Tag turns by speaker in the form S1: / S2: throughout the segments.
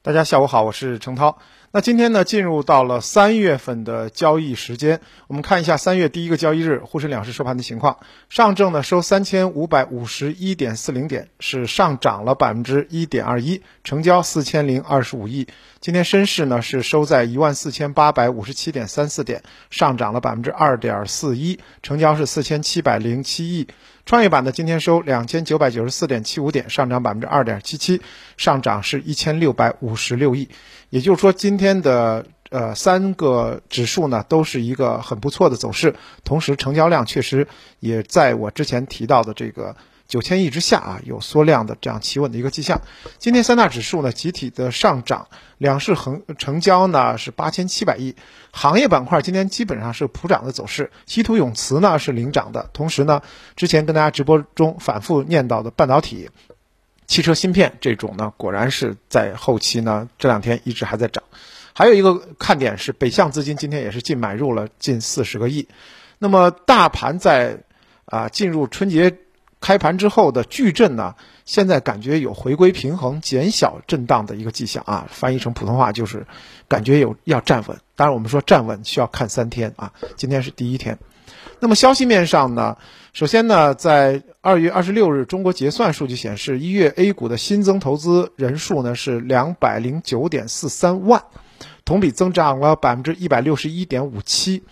S1: 大家下午好，我是程涛。那今天呢，进入到了三月份的交易时间，我们看一下三月第一个交易日沪深两市收盘的情况。上证呢收三千五百五十一点四零点，是上涨了百分之一点二一，成交四千零二十五亿。今天深市呢是收在一万四千八百五十七点三四点，上涨了百分之二点四一，成交是四千七百零七亿。创业板呢今天收两千九百九十四点七五点，上涨百分之二点七七，上涨是一千六百五十六亿。也就是说，今天的呃三个指数呢都是一个很不错的走势，同时成交量确实也在我之前提到的这个九千亿之下啊，有缩量的这样企稳的一个迹象。今天三大指数呢集体的上涨，两市横成交呢是八千七百亿，行业板块今天基本上是普涨的走势，稀土永磁呢是领涨的，同时呢之前跟大家直播中反复念叨的半导体。汽车芯片这种呢，果然是在后期呢，这两天一直还在涨。还有一个看点是，北向资金今天也是净买入了近四十个亿。那么大盘在啊进入春节开盘之后的巨震呢，现在感觉有回归平衡、减小震荡的一个迹象啊。翻译成普通话就是感觉有要站稳。当然我们说站稳需要看三天啊，今天是第一天。那么消息面上呢？首先呢，在二月二十六日，中国结算数据显示，一月 A 股的新增投资人数呢是两百零九点四三万，同比增长了百分之一百六十一点五七，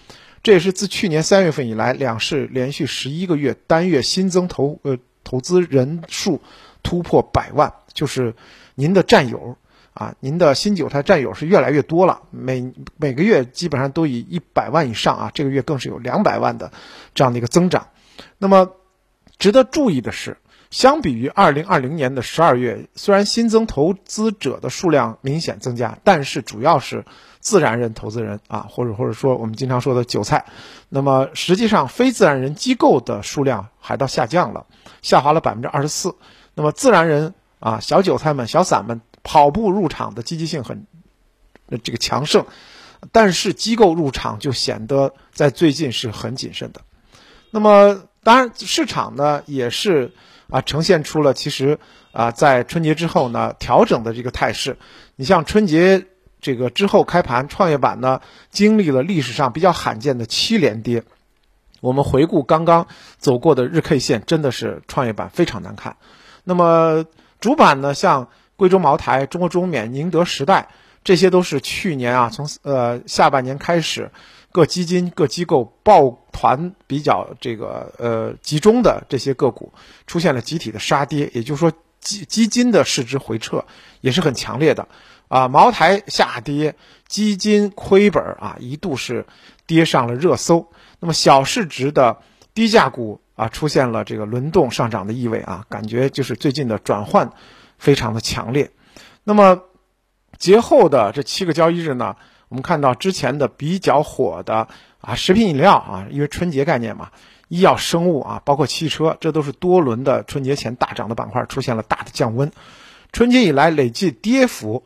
S1: 这也是自去年三月份以来两市连续十一个月单月新增投呃投资人数突破百万，就是您的战友。啊，您的新韭菜战友是越来越多了，每每个月基本上都以一百万以上啊，这个月更是有两百万的这样的一个增长。那么，值得注意的是，相比于二零二零年的十二月，虽然新增投资者的数量明显增加，但是主要是自然人投资人啊，或者或者说我们经常说的韭菜。那么实际上，非自然人机构的数量还到下降了，下滑了百分之二十四。那么自然人啊，小韭菜们、小散们。跑步入场的积极性很，这个强盛，但是机构入场就显得在最近是很谨慎的。那么，当然市场呢也是啊呈现出了其实啊在春节之后呢调整的这个态势。你像春节这个之后开盘，创业板呢经历了历史上比较罕见的七连跌。我们回顾刚刚走过的日 K 线，真的是创业板非常难看。那么主板呢，像。贵州茅台、中国中免、宁德时代，这些都是去年啊，从呃下半年开始，各基金、各机构抱团比较这个呃集中的这些个股，出现了集体的杀跌，也就是说基基金的市值回撤也是很强烈的啊。茅台下跌，基金亏本啊，一度是跌上了热搜。那么小市值的低价股啊，出现了这个轮动上涨的意味啊，感觉就是最近的转换。非常的强烈，那么节后的这七个交易日呢，我们看到之前的比较火的啊，食品饮料啊，因为春节概念嘛，医药生物啊，包括汽车，这都是多轮的春节前大涨的板块，出现了大的降温。春节以来累计跌幅，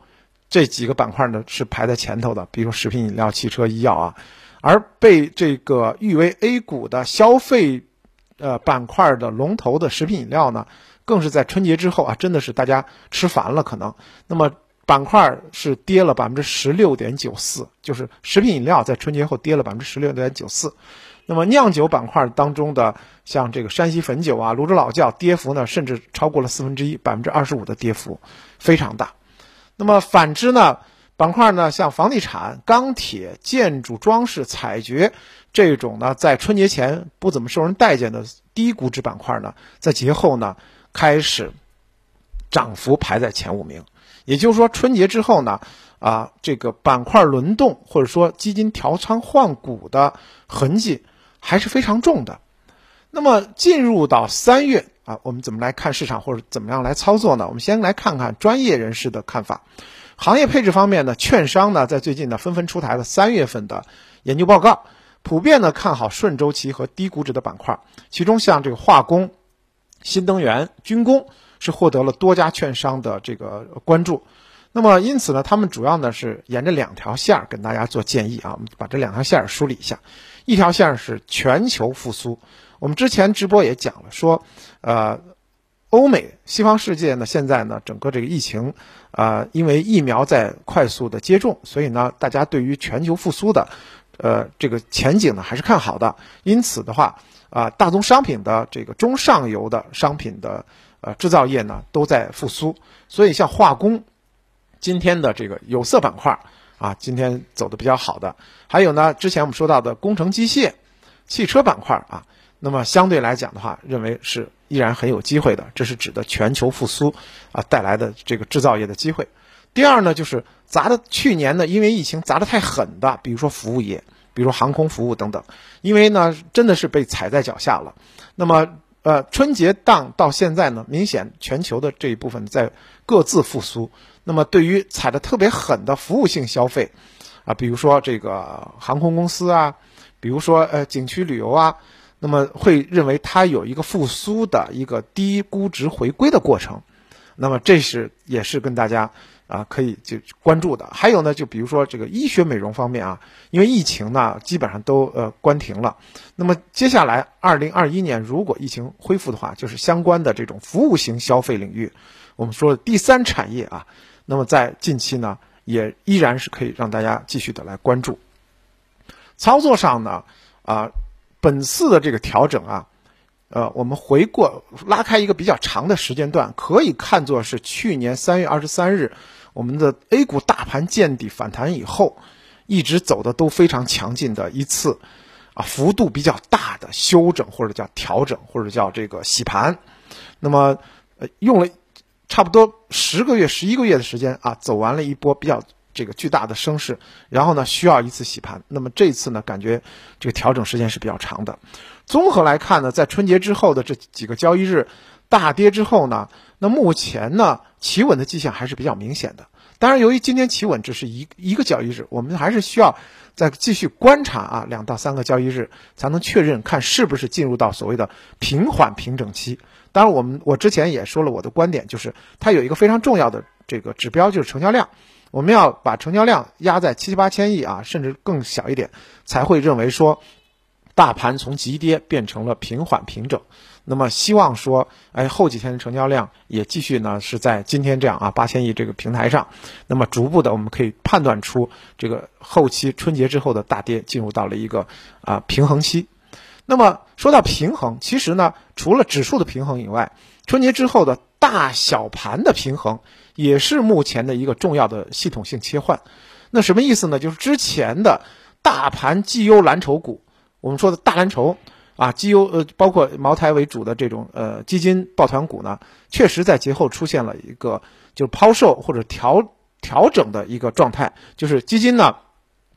S1: 这几个板块呢是排在前头的，比如食品饮料、汽车、医药啊，而被这个誉为 A 股的消费呃板块的龙头的食品饮料呢。更是在春节之后啊，真的是大家吃烦了，可能。那么板块是跌了百分之十六点九四，就是食品饮料在春节后跌了百分之十六点九四。那么酿酒板块当中的像这个山西汾酒啊、泸州老窖，跌幅呢甚至超过了四分之一，百分之二十五的跌幅，非常大。那么反之呢，板块呢像房地产、钢铁、建筑装饰、采掘这种呢，在春节前不怎么受人待见的低估值板块呢，在节后呢。开始涨幅排在前五名，也就是说春节之后呢，啊，这个板块轮动或者说基金调仓换股的痕迹还是非常重的。那么进入到三月啊，我们怎么来看市场或者怎么样来操作呢？我们先来看看专业人士的看法。行业配置方面呢，券商呢在最近呢纷纷出台了三月份的研究报告，普遍呢看好顺周期和低估值的板块，其中像这个化工。新能源、军工是获得了多家券商的这个关注，那么因此呢，他们主要呢是沿着两条线儿跟大家做建议啊。我们把这两条线儿梳理一下，一条线儿是全球复苏。我们之前直播也讲了，说，呃，欧美西方世界呢，现在呢，整个这个疫情，啊，因为疫苗在快速的接种，所以呢，大家对于全球复苏的，呃，这个前景呢还是看好的。因此的话，啊，大宗商品的这个中上游的商品的呃制造业呢都在复苏，所以像化工，今天的这个有色板块啊，今天走的比较好的，还有呢，之前我们说到的工程机械、汽车板块啊，那么相对来讲的话，认为是。依然很有机会的，这是指的全球复苏啊带来的这个制造业的机会。第二呢，就是砸的去年呢，因为疫情砸的太狠的，比如说服务业，比如说航空服务等等，因为呢真的是被踩在脚下了。那么呃，春节档到现在呢，明显全球的这一部分在各自复苏。那么对于踩的特别狠的服务性消费啊，比如说这个航空公司啊，比如说呃景区旅游啊。那么会认为它有一个复苏的一个低估值回归的过程，那么这是也是跟大家啊可以就关注的。还有呢，就比如说这个医学美容方面啊，因为疫情呢基本上都呃关停了，那么接下来二零二一年如果疫情恢复的话，就是相关的这种服务型消费领域，我们说的第三产业啊，那么在近期呢也依然是可以让大家继续的来关注。操作上呢啊。本次的这个调整啊，呃，我们回过拉开一个比较长的时间段，可以看作是去年三月二十三日我们的 A 股大盘见底反弹以后，一直走的都非常强劲的一次啊，幅度比较大的修整或者叫调整或者叫这个洗盘，那么用了差不多十个月十一个月的时间啊，走完了一波比较。这个巨大的升势，然后呢需要一次洗盘，那么这次呢感觉这个调整时间是比较长的。综合来看呢，在春节之后的这几个交易日大跌之后呢，那目前呢企稳的迹象还是比较明显的。当然，由于今天企稳只是一一个交易日，我们还是需要再继续观察啊两到三个交易日，才能确认看是不是进入到所谓的平缓平整期。当然，我们我之前也说了我的观点，就是它有一个非常重要的这个指标，就是成交量。我们要把成交量压在七七八千亿啊，甚至更小一点，才会认为说，大盘从急跌变成了平缓平整。那么希望说，哎，后几天的成交量也继续呢是在今天这样啊八千亿这个平台上。那么逐步的，我们可以判断出这个后期春节之后的大跌进入到了一个啊平衡期。那么说到平衡，其实呢，除了指数的平衡以外，春节之后的大小盘的平衡。也是目前的一个重要的系统性切换，那什么意思呢？就是之前的大盘绩优蓝筹股，我们说的大蓝筹啊，绩优呃，包括茅台为主的这种呃基金抱团股呢，确实在节后出现了一个就是抛售或者调调整的一个状态，就是基金呢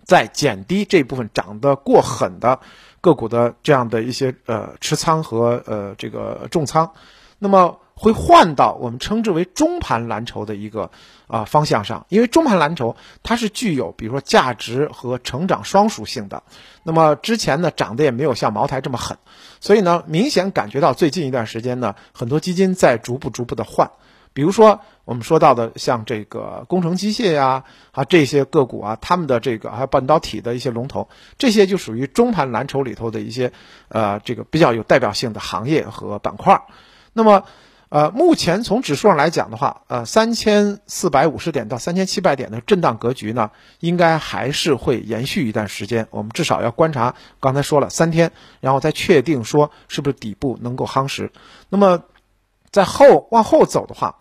S1: 在减低这部分涨得过狠的个股的这样的一些呃持仓和呃这个重仓，那么。会换到我们称之为中盘蓝筹的一个啊方向上，因为中盘蓝筹它是具有比如说价值和成长双属性的。那么之前呢涨得也没有像茅台这么狠，所以呢明显感觉到最近一段时间呢很多基金在逐步逐步的换。比如说我们说到的像这个工程机械呀啊这些个股啊，他们的这个还有半导体的一些龙头，这些就属于中盘蓝筹里头的一些呃这个比较有代表性的行业和板块。那么。呃，目前从指数上来讲的话，呃，三千四百五十点到三千七百点的震荡格局呢，应该还是会延续一段时间。我们至少要观察，刚才说了三天，然后再确定说是不是底部能够夯实。那么，在后往后走的话，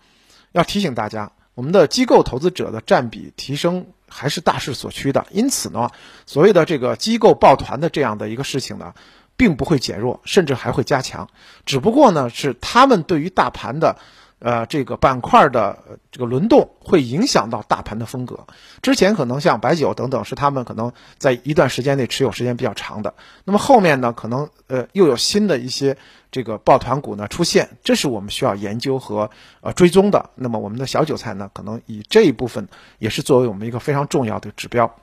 S1: 要提醒大家，我们的机构投资者的占比提升还是大势所趋的。因此呢，所谓的这个机构抱团的这样的一个事情呢。并不会减弱，甚至还会加强。只不过呢，是他们对于大盘的，呃，这个板块的这个轮动会影响到大盘的风格。之前可能像白酒等等，是他们可能在一段时间内持有时间比较长的。那么后面呢，可能呃又有新的一些这个抱团股呢出现，这是我们需要研究和呃追踪的。那么我们的小韭菜呢，可能以这一部分也是作为我们一个非常重要的指标。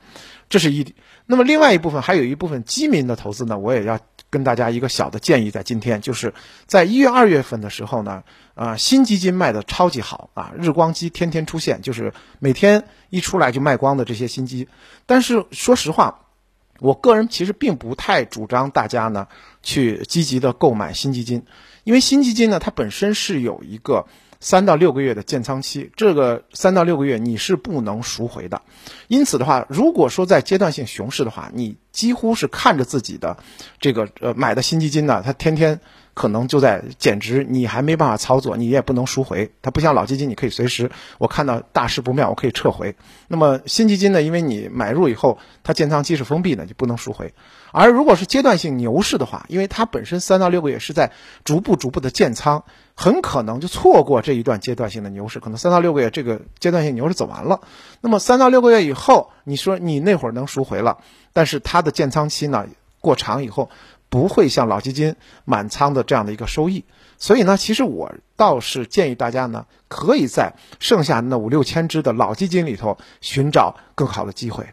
S1: 这是一，那么另外一部分还有一部分基民的投资呢，我也要。跟大家一个小的建议，在今天就是在一月二月份的时候呢，啊，新基金卖的超级好啊，日光机天天出现，就是每天一出来就卖光的这些新基。但是说实话，我个人其实并不太主张大家呢去积极的购买新基金，因为新基金呢它本身是有一个三到六个月的建仓期，这个三到六个月你是不能赎回的。因此的话，如果说在阶段性熊市的话，你几乎是看着自己的这个呃买的新基金呢，它天天。可能就在减值，你还没办法操作，你也不能赎回。它不像老基金，你可以随时我看到大势不妙，我可以撤回。那么新基金呢？因为你买入以后，它建仓期是封闭的，就不能赎回。而如果是阶段性牛市的话，因为它本身三到六个月是在逐步逐步的建仓，很可能就错过这一段阶段性的牛市。可能三到六个月这个阶段性牛市走完了，那么三到六个月以后，你说你那会儿能赎回了，但是它的建仓期呢过长以后。不会像老基金满仓的这样的一个收益，所以呢，其实我倒是建议大家呢，可以在剩下那五六千只的老基金里头寻找更好的机会。